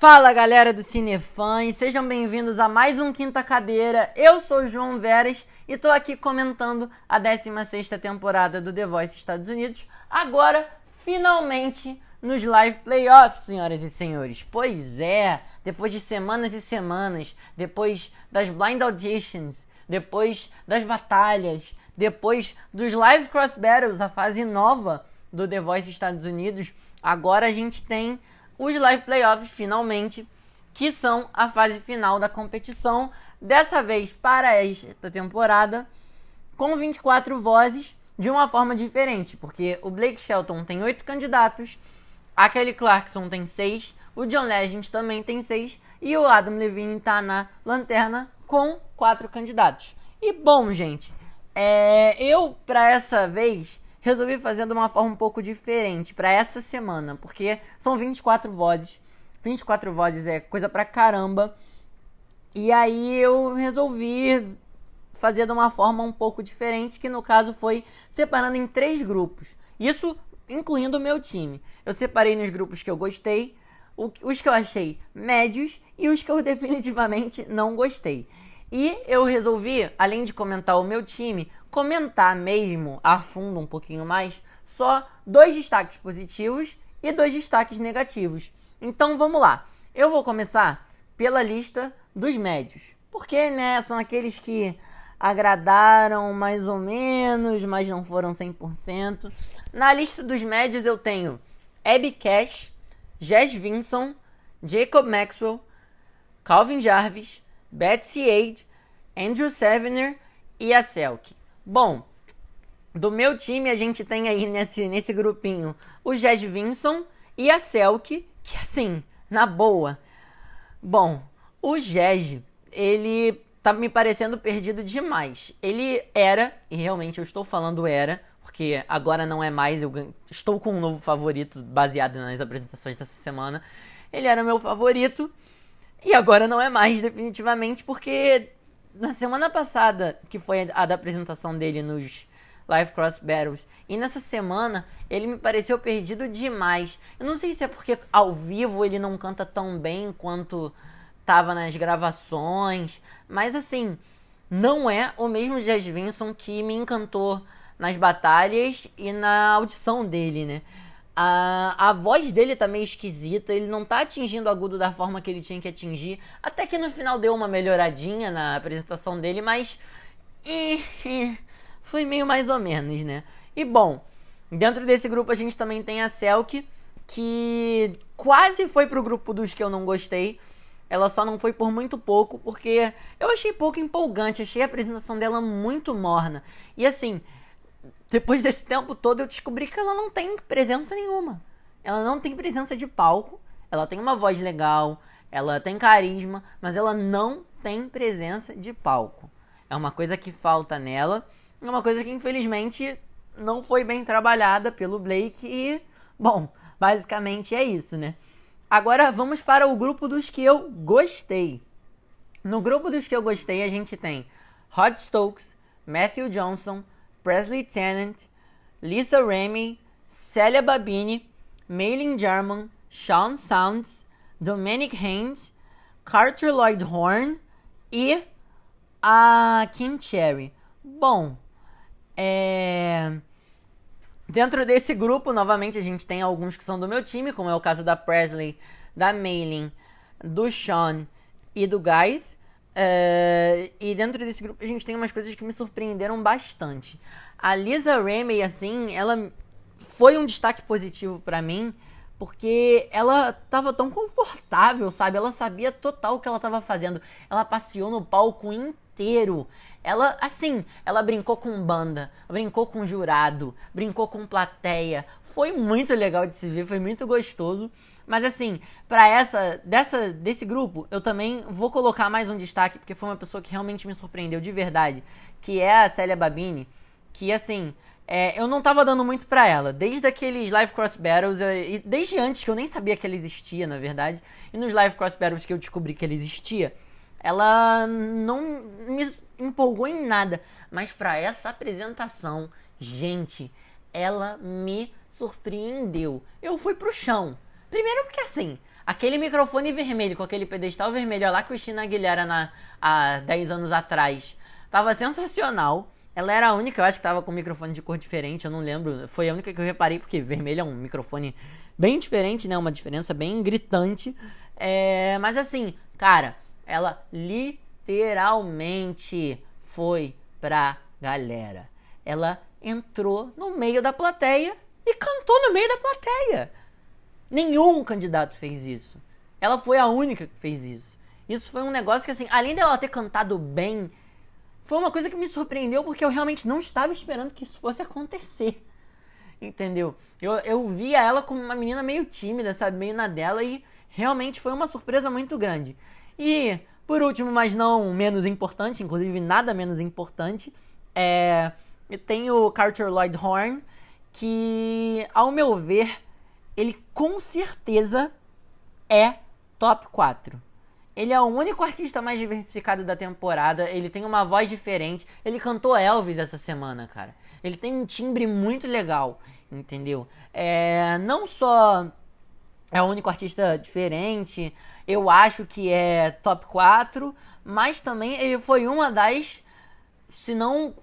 Fala galera do Cinefãs, sejam bem-vindos a mais um Quinta Cadeira. Eu sou o João Veras e tô aqui comentando a 16 temporada do The Voice Estados Unidos. Agora, finalmente, nos live playoffs, senhoras e senhores. Pois é, depois de semanas e semanas, depois das blind auditions, depois das batalhas, depois dos live cross battles, a fase nova do The Voice Estados Unidos, agora a gente tem os live playoffs finalmente, que são a fase final da competição, dessa vez para esta temporada, com 24 vozes de uma forma diferente, porque o Blake Shelton tem 8 candidatos, a Kelly Clarkson tem 6, o John Legend também tem 6 e o Adam Levine está na lanterna com 4 candidatos. E bom, gente, é, eu para essa vez resolvi fazer de uma forma um pouco diferente para essa semana, porque são 24 vozes. 24 vozes é coisa pra caramba. E aí eu resolvi fazer de uma forma um pouco diferente, que no caso foi separando em três grupos. Isso incluindo o meu time. Eu separei nos grupos que eu gostei, os que eu achei médios e os que eu definitivamente não gostei. E eu resolvi, além de comentar o meu time, comentar mesmo a fundo um pouquinho mais só dois destaques positivos e dois destaques negativos. Então vamos lá. Eu vou começar pela lista dos médios. Porque, né, são aqueles que agradaram mais ou menos, mas não foram 100%. Na lista dos médios eu tenho Abby Cash, Jess Vinson, Jacob Maxwell, Calvin Jarvis, Betsy Aid, Andrew Sevener e a Selk. Bom, do meu time a gente tem aí nesse, nesse grupinho o Jazz Vinson e a Selk, que assim, na boa. Bom, o Jazz, ele tá me parecendo perdido demais. Ele era, e realmente eu estou falando era, porque agora não é mais, eu estou com um novo favorito baseado nas apresentações dessa semana. Ele era meu favorito e agora não é mais definitivamente porque na semana passada, que foi a da apresentação dele nos Live Cross Battles, e nessa semana ele me pareceu perdido demais. Eu não sei se é porque ao vivo ele não canta tão bem quanto tava nas gravações, mas assim, não é o mesmo Jazz Vinson que me encantou nas batalhas e na audição dele, né? A, a voz dele tá meio esquisita, ele não tá atingindo o agudo da forma que ele tinha que atingir. Até que no final deu uma melhoradinha na apresentação dele, mas. foi meio mais ou menos, né? E bom, dentro desse grupo a gente também tem a Selk, que quase foi pro grupo dos que eu não gostei. Ela só não foi por muito pouco, porque eu achei pouco empolgante, achei a apresentação dela muito morna. E assim, depois desse tempo todo, eu descobri que ela não tem presença nenhuma. Ela não tem presença de palco. Ela tem uma voz legal, ela tem carisma, mas ela não tem presença de palco. É uma coisa que falta nela. É uma coisa que infelizmente não foi bem trabalhada pelo Blake e, bom, basicamente é isso, né? Agora vamos para o grupo dos que eu gostei. No grupo dos que eu gostei, a gente tem Rod Stokes, Matthew Johnson, Presley Tennant, Lisa Remy, Célia Babini, Maylin Jarman, Sean Sounds, Dominic Haynes, Carter Lloyd Horn e a Kim Cherry. Bom, é... dentro desse grupo, novamente, a gente tem alguns que são do meu time, como é o caso da Presley, da Maylin, do Sean e do Guys. Uh, e dentro desse grupo a gente tem umas coisas que me surpreenderam bastante. A Lisa Ramey, assim, ela foi um destaque positivo para mim, porque ela tava tão confortável, sabe? Ela sabia total o que ela tava fazendo. Ela passeou no palco inteiro. Ela, assim, ela brincou com banda, brincou com jurado, brincou com plateia. Foi muito legal de se ver, foi muito gostoso. Mas assim, para essa dessa desse grupo, eu também vou colocar mais um destaque porque foi uma pessoa que realmente me surpreendeu de verdade, que é a Célia Babini, que assim, é, eu não tava dando muito pra ela, desde aqueles Live Cross Battles, e desde antes que eu nem sabia que ela existia, na verdade, e nos Live Cross Battles que eu descobri que ela existia, ela não me empolgou em nada, mas para essa apresentação, gente, ela me surpreendeu. Eu fui pro chão. Primeiro porque assim, Aquele microfone vermelho com aquele pedestal vermelho, lá Cristina Aguilera na, há 10 anos atrás, tava sensacional. Ela era a única, eu acho que tava com um microfone de cor diferente, eu não lembro. Foi a única que eu reparei, porque vermelho é um microfone bem diferente, né? Uma diferença bem gritante. É, mas assim, cara, ela literalmente foi pra galera. Ela entrou no meio da plateia e cantou no meio da plateia. Nenhum candidato fez isso. Ela foi a única que fez isso. Isso foi um negócio que, assim, além dela ter cantado bem, foi uma coisa que me surpreendeu porque eu realmente não estava esperando que isso fosse acontecer. Entendeu? Eu, eu via ela como uma menina meio tímida, sabe? Meio na dela e realmente foi uma surpresa muito grande. E, por último, mas não menos importante, inclusive nada menos importante, é. Tem o Carter Lloyd Horn, que, ao meu ver, ele com certeza é top 4. Ele é o único artista mais diversificado da temporada. Ele tem uma voz diferente. Ele cantou Elvis essa semana, cara. Ele tem um timbre muito legal, entendeu? É, não só é o único artista diferente, eu acho que é top 4, mas também ele foi uma das, se não,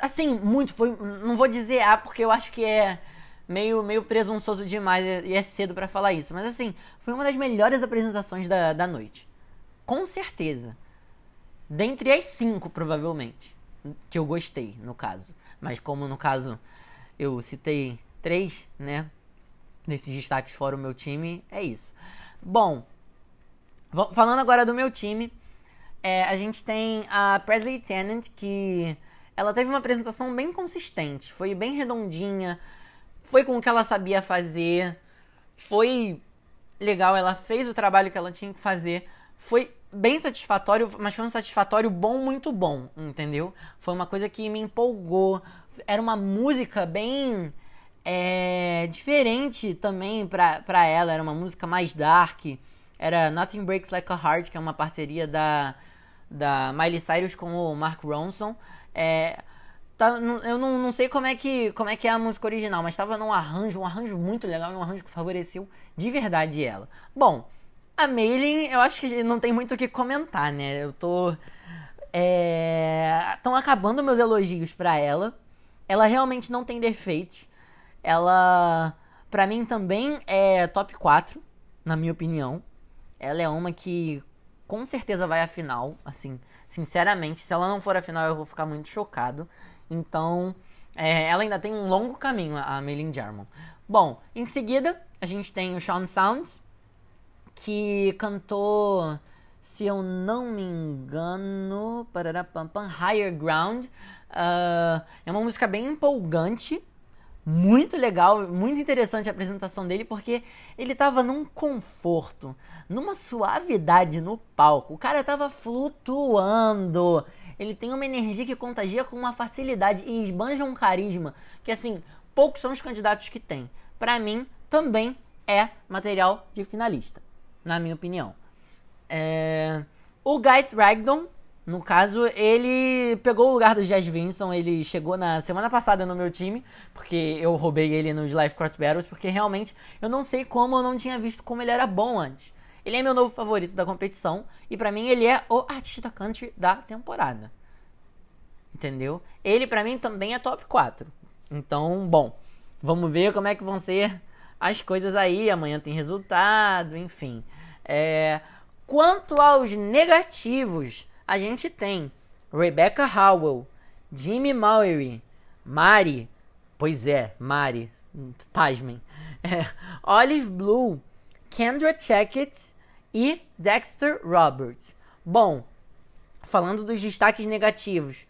assim, muito, foi, não vou dizer A porque eu acho que é meio, meio presunçoso demais e é cedo para falar isso. Mas assim, foi uma das melhores apresentações da, da noite. Com certeza. Dentre as cinco, provavelmente. Que eu gostei, no caso. Mas como no caso eu citei três, né? Nesses destaques fora o meu time, é isso. Bom, falando agora do meu time, é, a gente tem a Presley Tennant, que ela teve uma apresentação bem consistente, foi bem redondinha, foi com o que ela sabia fazer, foi legal, ela fez o trabalho que ela tinha que fazer, foi bem satisfatório, mas foi um satisfatório bom, muito bom, entendeu? Foi uma coisa que me empolgou, era uma música bem é, diferente também pra, pra ela, era uma música mais dark, era Nothing Breaks Like a Heart, que é uma parceria da, da Miley Cyrus com o Mark Ronson, é, Tá, eu não, não sei como é, que, como é que é a música original, mas estava num arranjo, um arranjo muito legal, um arranjo que favoreceu de verdade ela. Bom, a Mailing, eu acho que não tem muito o que comentar, né? Eu tô. Estão é... acabando meus elogios para ela. Ela realmente não tem defeitos. Ela, para mim, também é top 4, na minha opinião. Ela é uma que com certeza vai à final, assim, sinceramente. Se ela não for à final, eu vou ficar muito chocado. Então, é, ela ainda tem um longo caminho, a Maylin Jarmon. Bom, em seguida, a gente tem o Sean Sounds, que cantou, se eu não me engano, pam, Higher Ground. Uh, é uma música bem empolgante, muito legal, muito interessante a apresentação dele, porque ele tava num conforto, numa suavidade no palco. O cara tava flutuando ele tem uma energia que contagia com uma facilidade e esbanja um carisma que, assim, poucos são os candidatos que têm. Para mim, também é material de finalista, na minha opinião. É... O Guy Thragdon, no caso, ele pegou o lugar do Jazz Vinson, ele chegou na semana passada no meu time, porque eu roubei ele nos Live Cross Battles, porque realmente eu não sei como eu não tinha visto como ele era bom antes. Ele é meu novo favorito da competição e para mim ele é o artista country da temporada. Entendeu? Ele para mim também é top 4. Então, bom, vamos ver como é que vão ser as coisas aí. Amanhã tem resultado, enfim. É... Quanto aos negativos, a gente tem Rebecca Howell, Jimmy Maury, Mari, pois é, Mari, pasmem, é, Olive Blue, Kendra Checkett e Dexter Roberts. Bom, falando dos destaques negativos,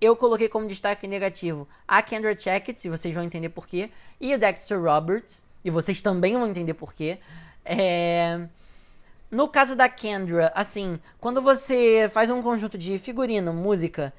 eu coloquei como destaque negativo a Kendra Checkett, e vocês vão entender porquê, e o Dexter Roberts, e vocês também vão entender porquê. É... No caso da Kendra, assim, quando você faz um conjunto de figurino, música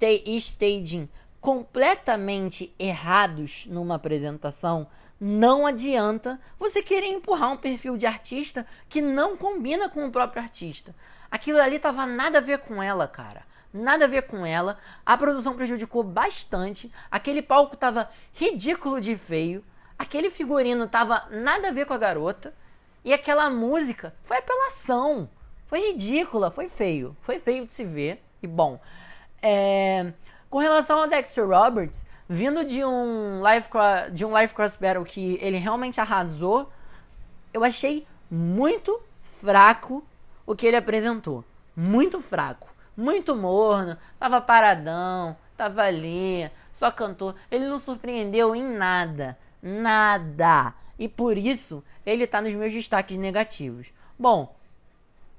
e staging completamente errados numa apresentação, não adianta você querer empurrar um perfil de artista que não combina com o próprio artista. Aquilo ali tava nada a ver com ela, cara. Nada a ver com ela. A produção prejudicou bastante. Aquele palco tava ridículo de feio. Aquele figurino tava nada a ver com a garota. E aquela música foi apelação. Foi ridícula, foi feio. Foi feio de se ver. E bom, é... com relação ao Dexter Roberts, vindo de um live de um live cross battle que ele realmente arrasou, eu achei muito fraco o que ele apresentou. Muito fraco, muito morno, tava paradão, tava ali, só cantou. Ele não surpreendeu em nada, nada. E por isso ele tá nos meus destaques negativos. Bom,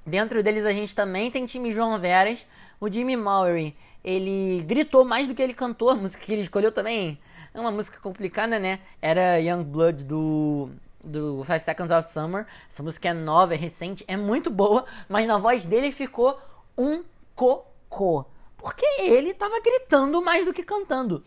dentro deles a gente também tem time João Veras, o Jimmy Maury ele gritou mais do que ele cantou. A música que ele escolheu também é uma música complicada, né? Era Young Blood do do Five Seconds of Summer. Essa música é nova, é recente, é muito boa, mas na voz dele ficou um cocô. Porque ele tava gritando mais do que cantando.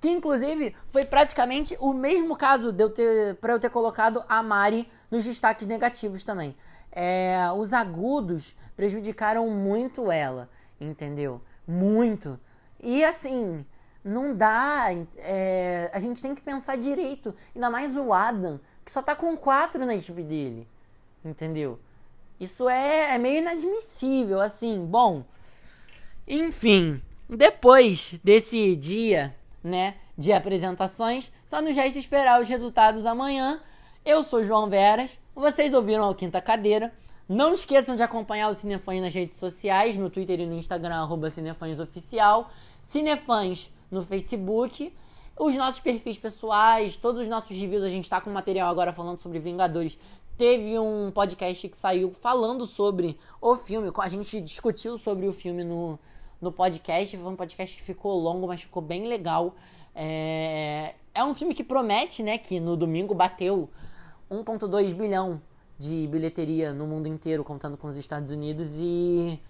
Que inclusive foi praticamente o mesmo caso de eu ter, pra eu ter colocado a Mari nos destaques negativos também. É, os agudos prejudicaram muito ela, entendeu? Muito. E assim, não dá. É, a gente tem que pensar direito. Ainda mais o Adam, que só tá com quatro na equipe dele. Entendeu? Isso é, é meio inadmissível, assim. Bom, enfim, depois desse dia, né, de apresentações, só nos resta esperar os resultados amanhã. Eu sou João Veras, vocês ouviram a Quinta Cadeira. Não esqueçam de acompanhar o Cinefãs nas redes sociais, no Twitter e no Instagram, arroba Cinefãs Cinefãs no Facebook, os nossos perfis pessoais, todos os nossos reviews, a gente está com material agora falando sobre Vingadores. Teve um podcast que saiu falando sobre o filme, a gente discutiu sobre o filme no, no podcast, foi um podcast que ficou longo, mas ficou bem legal. É, é um filme que promete, né, que no domingo bateu 1.2 bilhão de bilheteria no mundo inteiro, contando com os Estados Unidos. E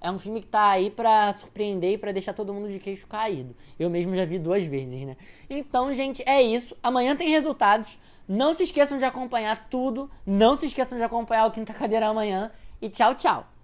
é um filme que tá aí pra surpreender e pra deixar todo mundo de queixo caído. Eu mesmo já vi duas vezes, né? Então, gente, é isso. Amanhã tem resultados. Não se esqueçam de acompanhar tudo. Não se esqueçam de acompanhar o Quinta Cadeira amanhã. E tchau, tchau.